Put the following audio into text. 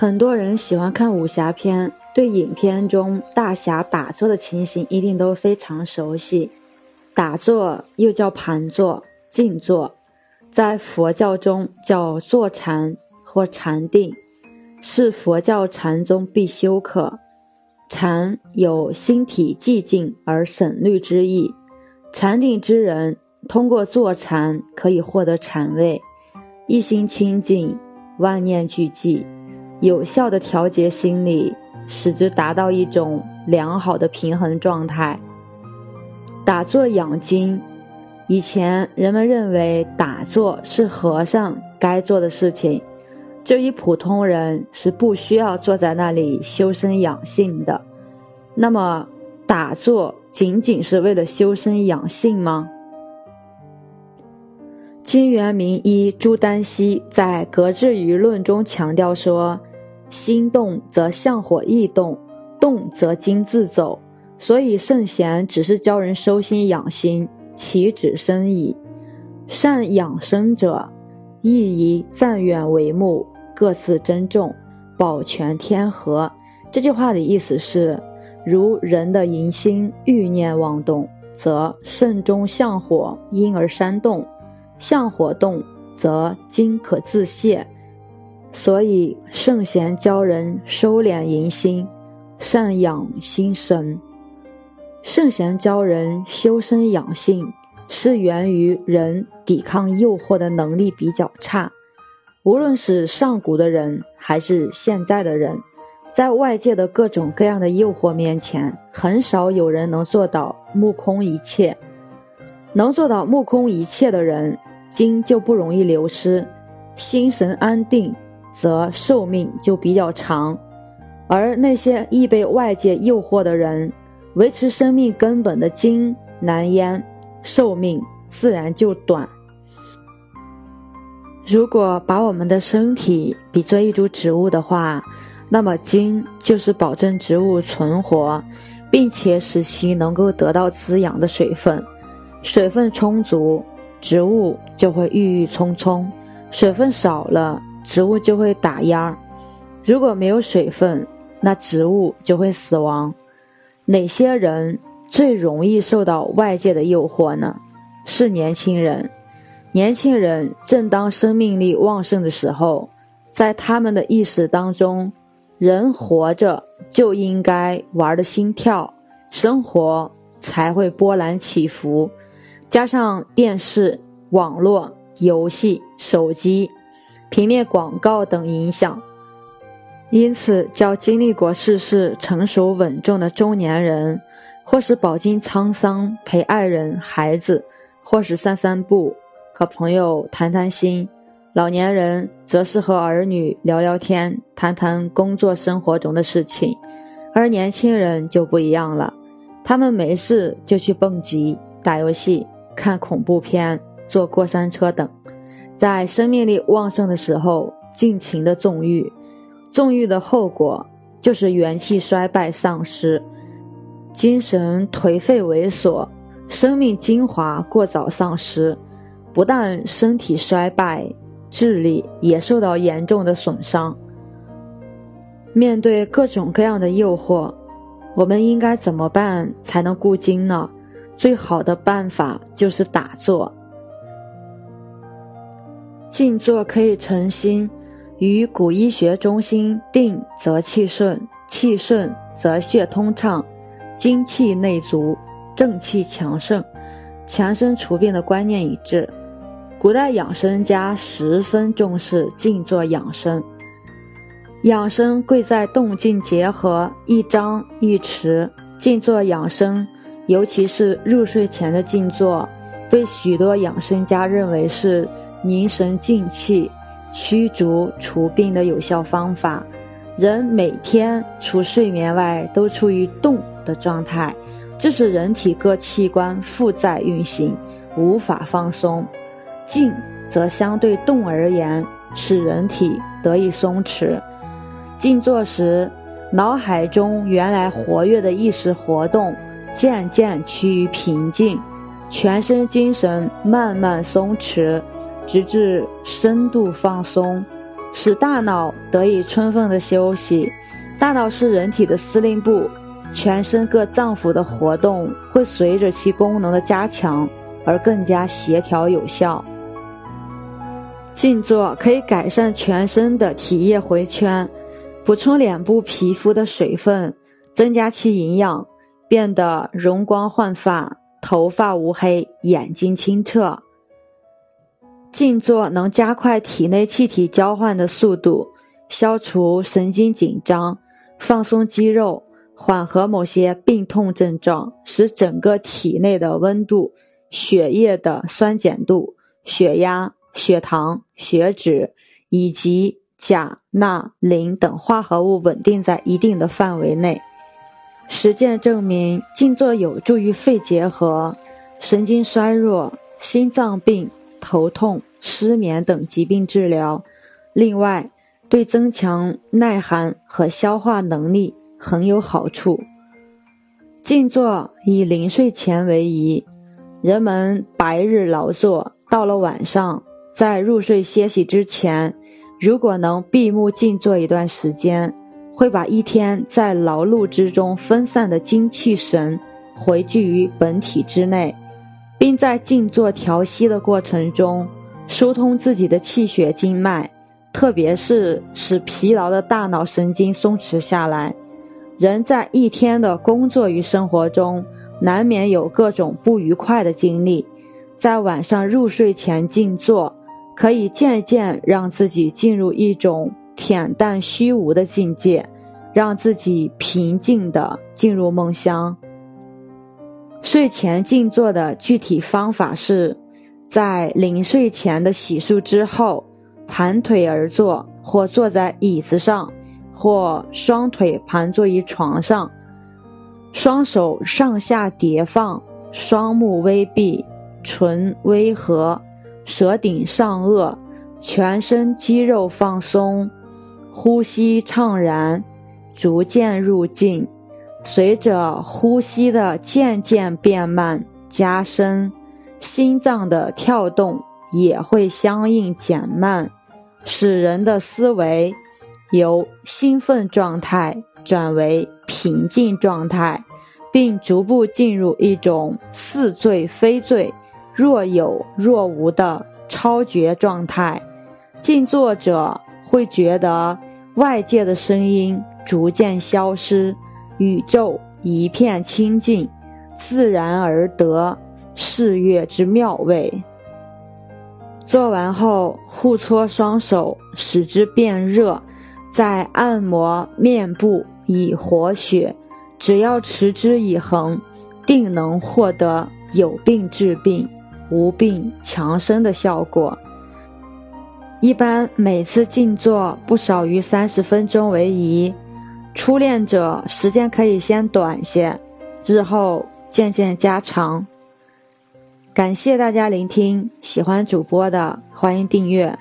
很多人喜欢看武侠片，对影片中大侠打坐的情形一定都非常熟悉。打坐又叫盘坐、静坐，在佛教中叫坐禅或禅定，是佛教禅宗必修课。禅有心体寂静而省虑之意，禅定之人通过坐禅可以获得禅位，一心清净，万念俱寂。有效的调节心理，使之达到一种良好的平衡状态。打坐养精，以前人们认为打坐是和尚该做的事情，至于普通人是不需要坐在那里修身养性的。那么，打坐仅仅是为了修身养性吗？金元名医朱丹溪在《格致舆论》中强调说。心动则相火易动，动则精自走。所以圣贤只是教人收心养心，岂止生矣？善养生者，亦以暂远为目，各自珍重，保全天和。这句话的意思是：如人的淫心欲念妄动，则肾中向火因而煽动；向火动，则精可自泄。所以，圣贤教人收敛淫心，善养心神。圣贤教人修身养性，是源于人抵抗诱惑的能力比较差。无论是上古的人，还是现在的人，在外界的各种各样的诱惑面前，很少有人能做到目空一切。能做到目空一切的人，精就不容易流失，心神安定。则寿命就比较长，而那些易被外界诱惑的人，维持生命根本的精难焉，寿命自然就短。如果把我们的身体比作一株植物的话，那么精就是保证植物存活，并且使其能够得到滋养的水分。水分充足，植物就会郁郁葱葱；水分少了，植物就会打秧如果没有水分，那植物就会死亡。哪些人最容易受到外界的诱惑呢？是年轻人。年轻人正当生命力旺盛的时候，在他们的意识当中，人活着就应该玩的心跳，生活才会波澜起伏。加上电视、网络、游戏、手机。平面广告等影响，因此较经历过世事、成熟稳重的中年人，或是饱经沧桑陪爱人、孩子，或是散散步和朋友谈谈心；老年人则是和儿女聊聊天、谈谈工作生活中的事情；而年轻人就不一样了，他们没事就去蹦极、打游戏、看恐怖片、坐过山车等。在生命力旺盛的时候，尽情的纵欲，纵欲的后果就是元气衰败丧失，精神颓废萎缩，生命精华过早丧失，不但身体衰败，智力也受到严重的损伤。面对各种各样的诱惑，我们应该怎么办才能固精呢？最好的办法就是打坐。静坐可以成心，与古医学中心定则气顺，气顺则血通畅，精气内足，正气强盛，强身除病的观念一致。古代养生家十分重视静坐养生，养生贵在动静结合，一张一弛。静坐养生，尤其是入睡前的静坐。被许多养生家认为是凝神静气、驱逐除病的有效方法。人每天除睡眠外都处于动的状态，这是人体各器官负载运行，无法放松。静则相对动而言，使人体得以松弛。静坐时，脑海中原来活跃的意识活动渐渐趋于平静。全身精神慢慢松弛，直至深度放松，使大脑得以充分的休息。大脑是人体的司令部，全身各脏腑的活动会随着其功能的加强而更加协调有效。静坐可以改善全身的体液回圈，补充脸部皮肤的水分，增加其营养，变得容光焕发，头发无黑，眼睛清澈。静坐能加快体内气体交换的速度，消除神经紧张，放松肌肉，缓和某些病痛症状，使整个体内的温度、血液的酸碱度、血压。血糖、血脂以及钾、钠、磷等化合物稳定在一定的范围内。实践证明，静坐有助于肺结核、神经衰弱、心脏病、头痛、失眠等疾病治疗。另外，对增强耐寒和消化能力很有好处。静坐以临睡前为宜，人们白日劳作，到了晚上。在入睡歇息之前，如果能闭目静坐一段时间，会把一天在劳碌之中分散的精气神回聚于本体之内，并在静坐调息的过程中疏通自己的气血经脉，特别是使疲劳的大脑神经松弛下来。人在一天的工作与生活中，难免有各种不愉快的经历，在晚上入睡前静坐。可以渐渐让自己进入一种恬淡虚无的境界，让自己平静地进入梦乡。睡前静坐的具体方法是，在临睡前的洗漱之后，盘腿而坐，或坐在椅子上，或双腿盘坐于床上，双手上下叠放，双目微闭，唇微合。舌顶上颚，全身肌肉放松，呼吸畅然，逐渐入静。随着呼吸的渐渐变慢加深，心脏的跳动也会相应减慢，使人的思维由兴奋状态转为平静状态，并逐步进入一种似醉非醉。若有若无的超绝状态，静坐者会觉得外界的声音逐渐消失，宇宙一片清净，自然而得视乐之妙味。做完后，互搓双手，使之变热，再按摩面部以活血。只要持之以恒，定能获得有病治病。无病强身的效果。一般每次静坐不少于三十分钟为宜，初恋者时间可以先短些，日后渐渐加长。感谢大家聆听，喜欢主播的欢迎订阅。